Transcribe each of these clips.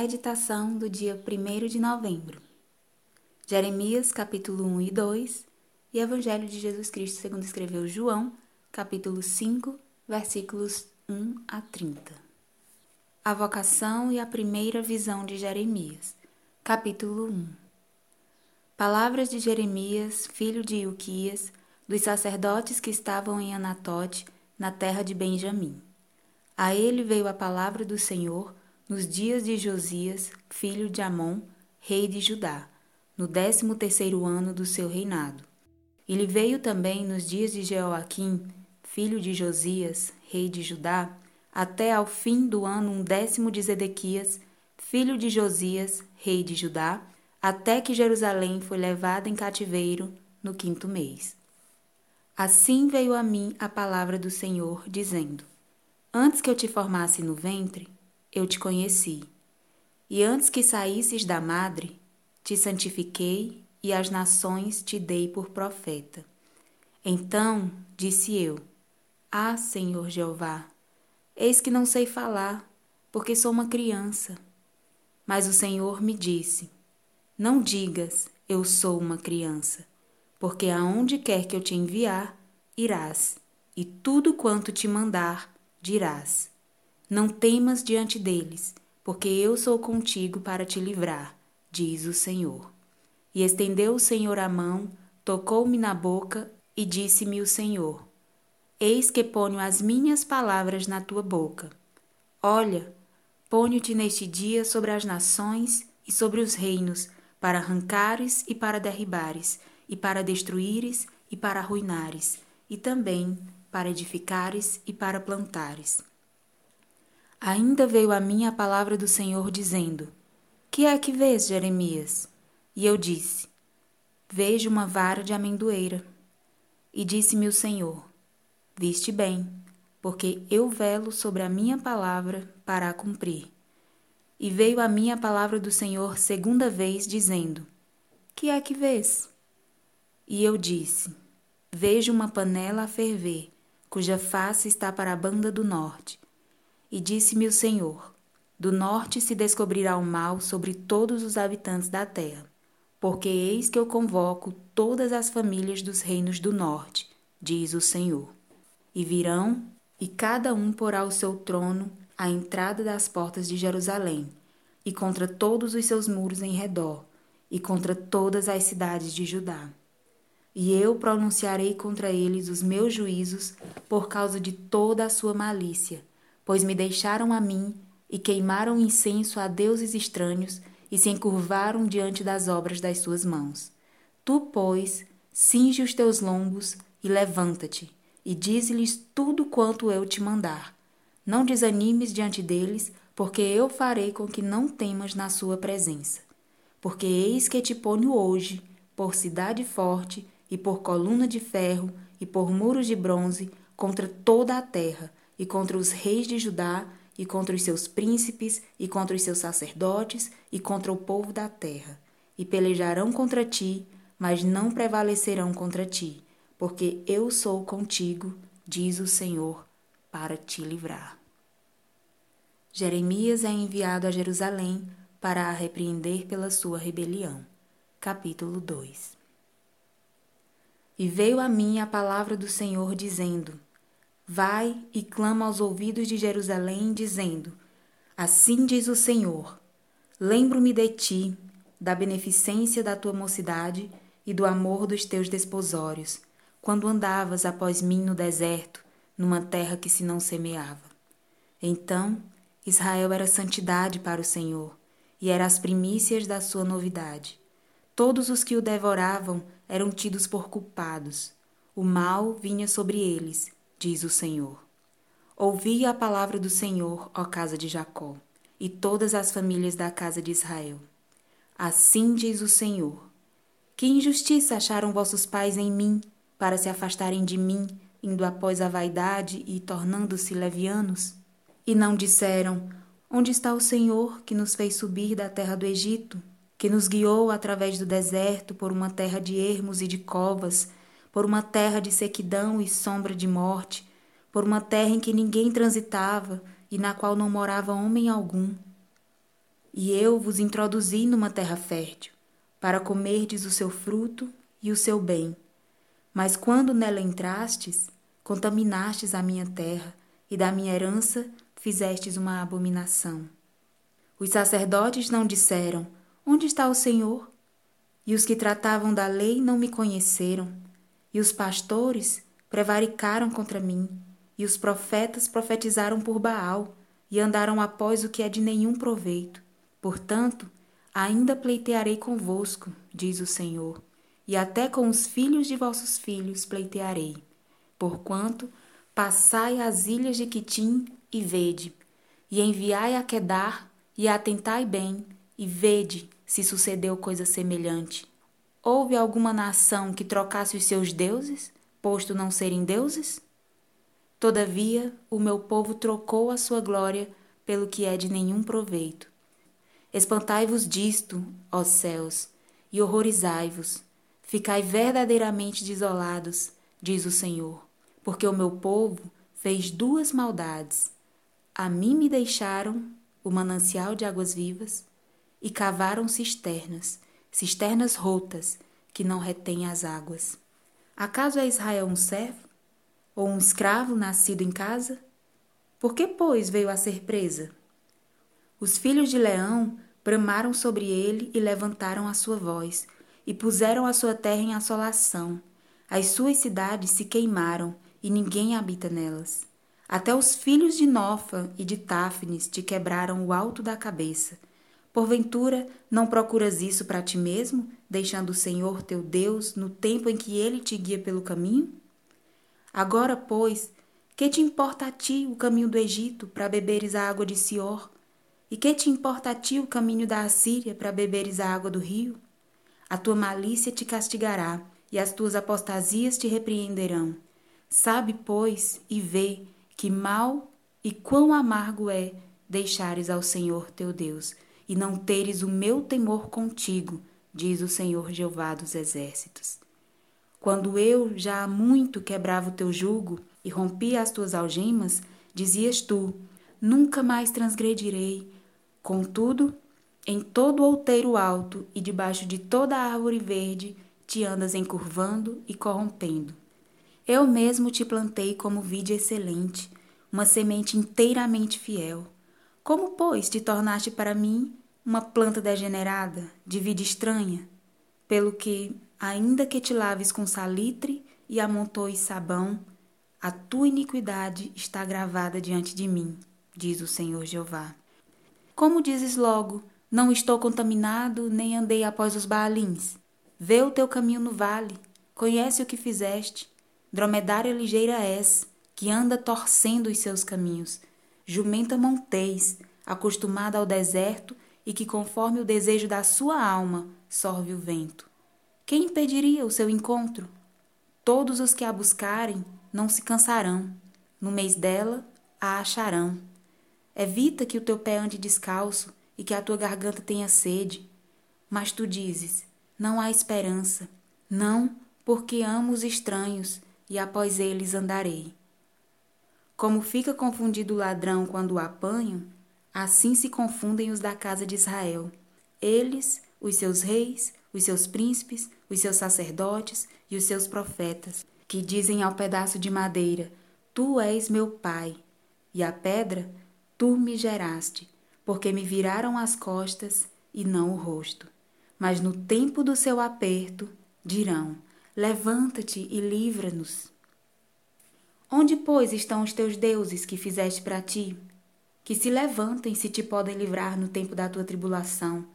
Meditação do dia 1 de novembro. Jeremias, capítulo 1 e 2 e Evangelho de Jesus Cristo segundo escreveu João, capítulo 5, versículos 1 a 30. A vocação e a primeira visão de Jeremias. Capítulo 1. Palavras de Jeremias, filho de Ilquias, dos sacerdotes que estavam em Anatote, na terra de Benjamim. A ele veio a palavra do Senhor nos dias de Josias, filho de Amon, rei de Judá, no décimo terceiro ano do seu reinado. Ele veio também nos dias de Jeoaquim, filho de Josias, rei de Judá, até ao fim do ano um décimo de Zedequias, filho de Josias, rei de Judá, até que Jerusalém foi levada em cativeiro no quinto mês. Assim veio a mim a palavra do Senhor, dizendo: Antes que eu te formasse no ventre, eu te conheci. E antes que saísses da madre, te santifiquei e as nações te dei por profeta. Então disse eu: Ah, Senhor Jeová, eis que não sei falar, porque sou uma criança. Mas o Senhor me disse: Não digas, eu sou uma criança, porque aonde quer que eu te enviar, irás, e tudo quanto te mandar, dirás: Não temas diante deles, porque eu sou contigo para te livrar, diz o Senhor. E estendeu o Senhor a mão, tocou-me na boca e disse-me o Senhor: Eis que ponho as minhas palavras na tua boca. Olha, ponho-te neste dia sobre as nações e sobre os reinos, para arrancares e para derribares, e para destruíres e para arruinares, e também para edificares e para plantares. Ainda veio a mim a palavra do Senhor dizendo: Que é que vês, Jeremias? E eu disse: Vejo uma vara de amendoeira. E disse-me o Senhor: Viste bem, porque eu velo sobre a minha palavra para a cumprir. E veio a mim a palavra do Senhor segunda vez, dizendo: Que é que vês? E eu disse: Vejo uma panela a ferver cuja face está para a banda do norte. E disse-me o Senhor: Do norte se descobrirá o mal sobre todos os habitantes da terra, porque eis que eu convoco todas as famílias dos reinos do norte, diz o Senhor. E virão, e cada um porá o seu trono à entrada das portas de Jerusalém, e contra todos os seus muros em redor, e contra todas as cidades de Judá e eu pronunciarei contra eles os meus juízos por causa de toda a sua malícia, pois me deixaram a mim e queimaram incenso a deuses estranhos e se encurvaram diante das obras das suas mãos. Tu, pois, cinge os teus lombos e levanta-te, e dize-lhes tudo quanto eu te mandar. Não desanimes diante deles, porque eu farei com que não temas na sua presença. Porque eis que te ponho hoje, por cidade forte, e por coluna de ferro e por muros de bronze contra toda a terra e contra os reis de Judá e contra os seus príncipes e contra os seus sacerdotes e contra o povo da terra. E pelejarão contra ti mas não prevalecerão contra ti porque eu sou contigo diz o Senhor para te livrar. Jeremias é enviado a Jerusalém para a repreender pela sua rebelião. Capítulo 2 e veio a mim a palavra do Senhor, dizendo: Vai e clama aos ouvidos de Jerusalém, dizendo: Assim diz o Senhor: Lembro-me de ti, da beneficência da tua mocidade e do amor dos teus desposórios, quando andavas após mim no deserto, numa terra que se não semeava. Então, Israel era santidade para o Senhor, e era as primícias da sua novidade. Todos os que o devoravam eram tidos por culpados. O mal vinha sobre eles, diz o Senhor. Ouvi a palavra do Senhor, ó casa de Jacó, e todas as famílias da casa de Israel. Assim diz o Senhor: Que injustiça acharam vossos pais em mim, para se afastarem de mim, indo após a vaidade e tornando-se levianos? E não disseram: Onde está o Senhor que nos fez subir da terra do Egito? que nos guiou através do deserto por uma terra de ermos e de covas, por uma terra de sequidão e sombra de morte, por uma terra em que ninguém transitava e na qual não morava homem algum. E eu vos introduzi numa terra fértil, para comerdes o seu fruto e o seu bem. Mas quando nela entrastes, contaminastes a minha terra, e da minha herança fizestes uma abominação. Os sacerdotes não disseram: Onde está o Senhor? E os que tratavam da lei não me conheceram. E os pastores prevaricaram contra mim. E os profetas profetizaram por Baal, e andaram após o que é de nenhum proveito. Portanto, ainda pleitearei convosco, diz o Senhor, e até com os filhos de vossos filhos pleitearei. Porquanto, passai as ilhas de Quitim e vede, e enviai a Quedar, e atentai bem, e vede se sucedeu coisa semelhante. Houve alguma nação que trocasse os seus deuses, posto não serem deuses? Todavia, o meu povo trocou a sua glória pelo que é de nenhum proveito. Espantai-vos disto, ó céus, e horrorizai-vos. Ficai verdadeiramente desolados, diz o Senhor, porque o meu povo fez duas maldades. A mim me deixaram o manancial de águas vivas e cavaram cisternas, cisternas rotas que não retêm as águas. Acaso é Israel um servo? Ou um escravo nascido em casa? Por que, pois, veio a ser presa? Os filhos de Leão bramaram sobre ele e levantaram a sua voz, e puseram a sua terra em assolação. As suas cidades se queimaram, e ninguém habita nelas. Até os filhos de Nofa e de Táfnis te quebraram o alto da cabeça. Porventura, não procuras isso para ti mesmo, deixando o Senhor teu Deus no tempo em que ele te guia pelo caminho? Agora, pois, que te importa a ti o caminho do Egito para beberes a água de Sior? E que te importa a ti o caminho da Assíria para beberes a água do rio? A tua malícia te castigará, e as tuas apostasias te repreenderão. Sabe, pois, e vê que mal e quão amargo é deixares ao Senhor teu Deus, e não teres o meu temor contigo, diz o Senhor Jeová dos Exércitos. Quando eu já há muito quebrava o teu jugo, e rompia as tuas algemas, dizias tu: Nunca mais transgredirei. Contudo, em todo outeiro alto e debaixo de toda árvore verde, te andas encurvando e corrompendo. Eu mesmo te plantei como vide excelente, uma semente inteiramente fiel. Como, pois, te tornaste para mim uma planta degenerada, de vida estranha? Pelo que, ainda que te laves com salitre e amontoes sabão, a tua iniquidade está gravada diante de mim, diz o Senhor Jeová. Como dizes logo, não estou contaminado, nem andei após os baalins. Vê o teu caminho no vale, conhece o que fizeste. Dromedária ligeira és, que anda torcendo os seus caminhos. Jumenta montês, acostumada ao deserto e que, conforme o desejo da sua alma, sorve o vento. Quem impediria o seu encontro? Todos os que a buscarem não se cansarão. No mês dela a acharão. Evita que o teu pé ande descalço e que a tua garganta tenha sede. Mas tu dizes: Não há esperança. Não, porque amo os estranhos e após eles andarei. Como fica confundido o ladrão quando o apanham, assim se confundem os da casa de Israel. Eles, os seus reis, os seus príncipes, os seus sacerdotes e os seus profetas que dizem ao pedaço de madeira: Tu és meu pai, e à pedra: Tu me geraste, porque me viraram as costas e não o rosto. Mas no tempo do seu aperto dirão: Levanta-te e livra-nos. Onde, pois, estão os teus deuses que fizeste para ti? Que se levantem se te podem livrar no tempo da tua tribulação,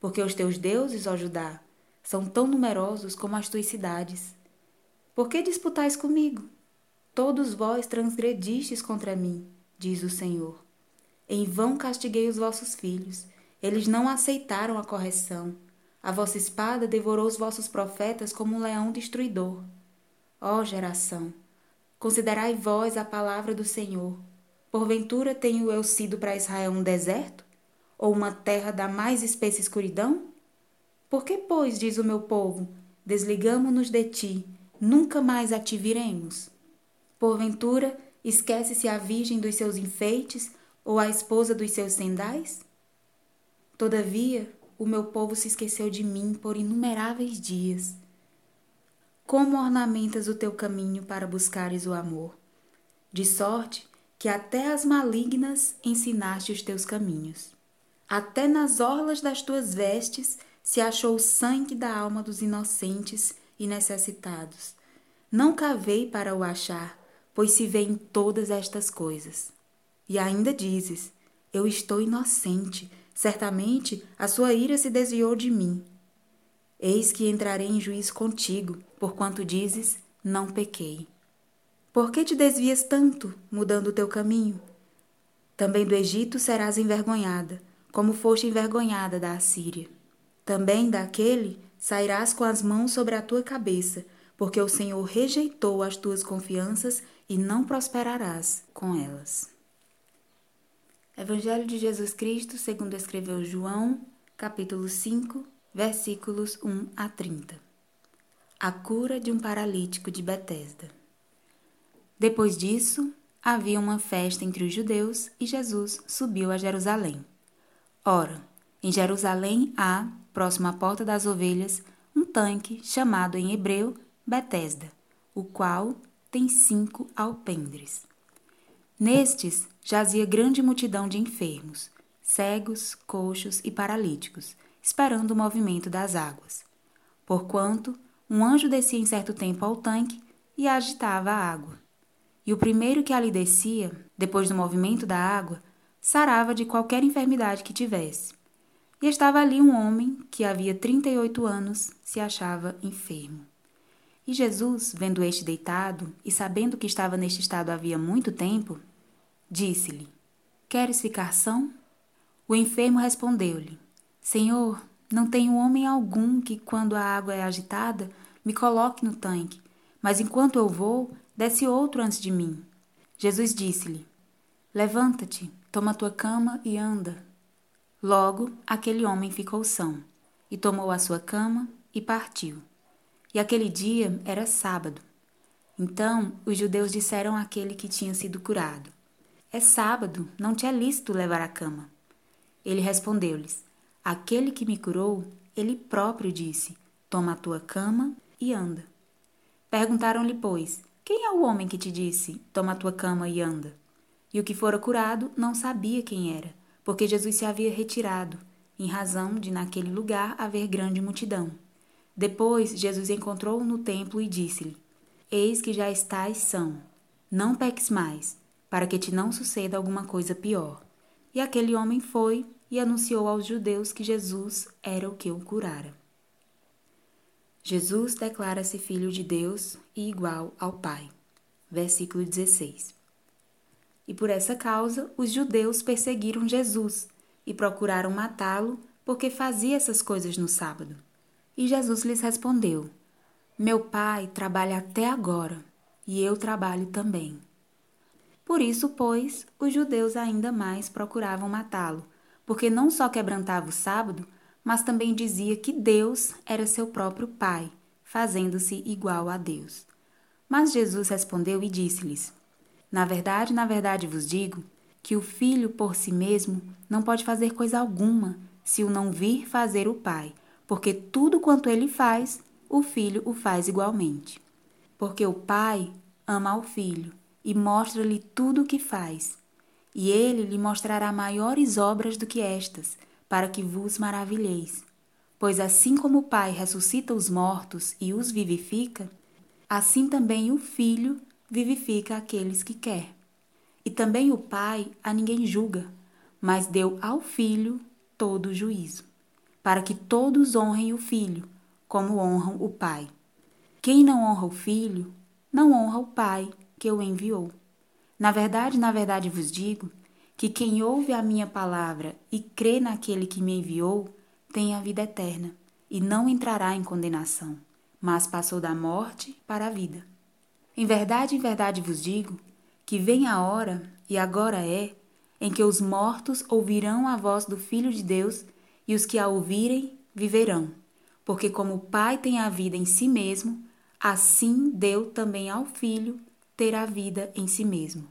porque os teus deuses, ó Judá, são tão numerosos como as tuas cidades. Por que disputais comigo? Todos vós transgredistes contra mim, diz o Senhor. Em vão castiguei os vossos filhos, eles não aceitaram a correção. A vossa espada devorou os vossos profetas como um leão destruidor. Ó geração, considerai vós a palavra do Senhor. Porventura tenho eu sido para Israel um deserto? Ou uma terra da mais espessa escuridão? Por que, pois, diz o meu povo, desligamo-nos de ti, nunca mais a te viremos? Porventura, esquece-se a virgem dos seus enfeites ou a esposa dos seus sendais? Todavia, o meu povo se esqueceu de mim por inumeráveis dias. Como ornamentas o teu caminho para buscares o amor? De sorte que até as malignas ensinaste os teus caminhos. Até nas orlas das tuas vestes se achou o sangue da alma dos inocentes e necessitados. Não cavei para o achar, pois se vê em todas estas coisas. E ainda dizes: Eu estou inocente, certamente a sua ira se desviou de mim. Eis que entrarei em juízo contigo, porquanto dizes: Não pequei. Por que te desvias tanto, mudando o teu caminho? Também do Egito serás envergonhada, como foste envergonhada da Assíria. Também daquele sairás com as mãos sobre a tua cabeça, porque o Senhor rejeitou as tuas confianças e não prosperarás com elas. Evangelho de Jesus Cristo, segundo escreveu João, capítulo 5, versículos 1 a 30. A cura de um paralítico de Betesda. Depois disso, havia uma festa entre os judeus e Jesus subiu a Jerusalém. Ora, em Jerusalém há, próximo à porta das ovelhas, um tanque chamado em hebreu Betesda, o qual tem cinco alpendres. Nestes jazia grande multidão de enfermos, cegos, coxos e paralíticos, esperando o movimento das águas. Porquanto um anjo descia em certo tempo ao tanque e agitava a água e o primeiro que ali descia, depois do movimento da água, sarava de qualquer enfermidade que tivesse. E estava ali um homem que havia trinta e oito anos se achava enfermo. E Jesus, vendo este deitado e sabendo que estava neste estado havia muito tempo, disse-lhe: Queres ficar são? O enfermo respondeu-lhe: Senhor, não tenho homem algum que, quando a água é agitada, me coloque no tanque, mas enquanto eu vou, desce outro antes de mim. Jesus disse-lhe: Levanta-te, toma tua cama e anda. Logo, aquele homem ficou são, e tomou a sua cama e partiu. E aquele dia era sábado. Então os judeus disseram àquele que tinha sido curado: É sábado, não te é lícito levar a cama. Ele respondeu-lhes: Aquele que me curou, ele próprio disse: Toma a tua cama e anda. Perguntaram-lhe, pois, quem é o homem que te disse: Toma a tua cama e anda? E o que fora curado não sabia quem era, porque Jesus se havia retirado, em razão de naquele lugar haver grande multidão. Depois Jesus encontrou-o no templo e disse-lhe: Eis que já estás são, não peques mais, para que te não suceda alguma coisa pior. E aquele homem foi e anunciou aos judeus que Jesus era o que o curara. Jesus declara-se filho de Deus e igual ao Pai. Versículo 16. E por essa causa os judeus perseguiram Jesus e procuraram matá-lo porque fazia essas coisas no sábado. E Jesus lhes respondeu: Meu Pai trabalha até agora e eu trabalho também. Por isso, pois, os judeus ainda mais procuravam matá-lo, porque não só quebrantava o sábado, mas também dizia que Deus era seu próprio Pai, fazendo-se igual a Deus. Mas Jesus respondeu e disse-lhes: Na verdade, na verdade vos digo que o filho por si mesmo não pode fazer coisa alguma se o não vir fazer o Pai, porque tudo quanto ele faz, o filho o faz igualmente. Porque o Pai ama ao filho e mostra-lhe tudo o que faz, e ele lhe mostrará maiores obras do que estas para que vos maravilheis. Pois assim como o Pai ressuscita os mortos e os vivifica, assim também o Filho vivifica aqueles que quer. E também o Pai a ninguém julga, mas deu ao Filho todo o juízo, para que todos honrem o Filho, como honram o Pai. Quem não honra o Filho, não honra o Pai que o enviou. Na verdade, na verdade vos digo que quem ouve a minha palavra e crê naquele que me enviou tem a vida eterna e não entrará em condenação, mas passou da morte para a vida. Em verdade, em verdade vos digo que vem a hora, e agora é, em que os mortos ouvirão a voz do Filho de Deus e os que a ouvirem viverão. Porque, como o Pai tem a vida em si mesmo, assim deu também ao Filho ter a vida em si mesmo.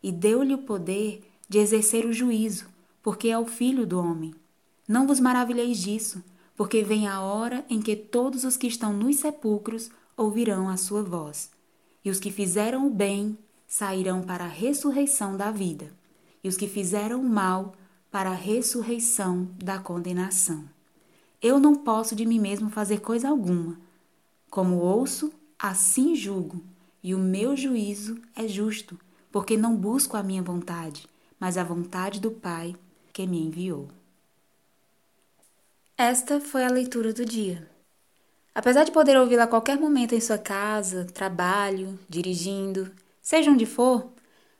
E deu-lhe o poder de exercer o juízo, porque é o filho do homem. Não vos maravilheis disso, porque vem a hora em que todos os que estão nos sepulcros ouvirão a sua voz, e os que fizeram o bem sairão para a ressurreição da vida, e os que fizeram o mal para a ressurreição da condenação. Eu não posso de mim mesmo fazer coisa alguma. Como ouço, assim julgo, e o meu juízo é justo, porque não busco a minha vontade, mas a vontade do Pai que me enviou. Esta foi a leitura do dia. Apesar de poder ouvi-la a qualquer momento em sua casa, trabalho, dirigindo, seja onde for,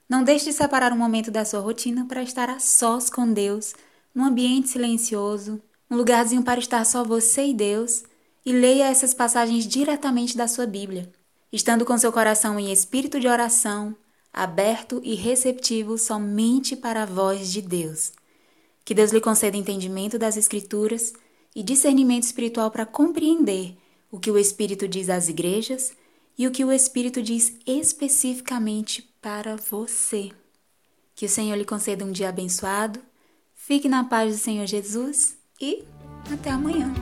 não deixe de separar um momento da sua rotina para estar a sós com Deus, num ambiente silencioso, um lugarzinho para estar só você e Deus, e leia essas passagens diretamente da sua Bíblia, estando com seu coração em espírito de oração, aberto e receptivo somente para a voz de Deus. Que Deus lhe conceda entendimento das Escrituras e discernimento espiritual para compreender o que o Espírito diz às igrejas e o que o Espírito diz especificamente para você. Que o Senhor lhe conceda um dia abençoado, fique na paz do Senhor Jesus e até amanhã.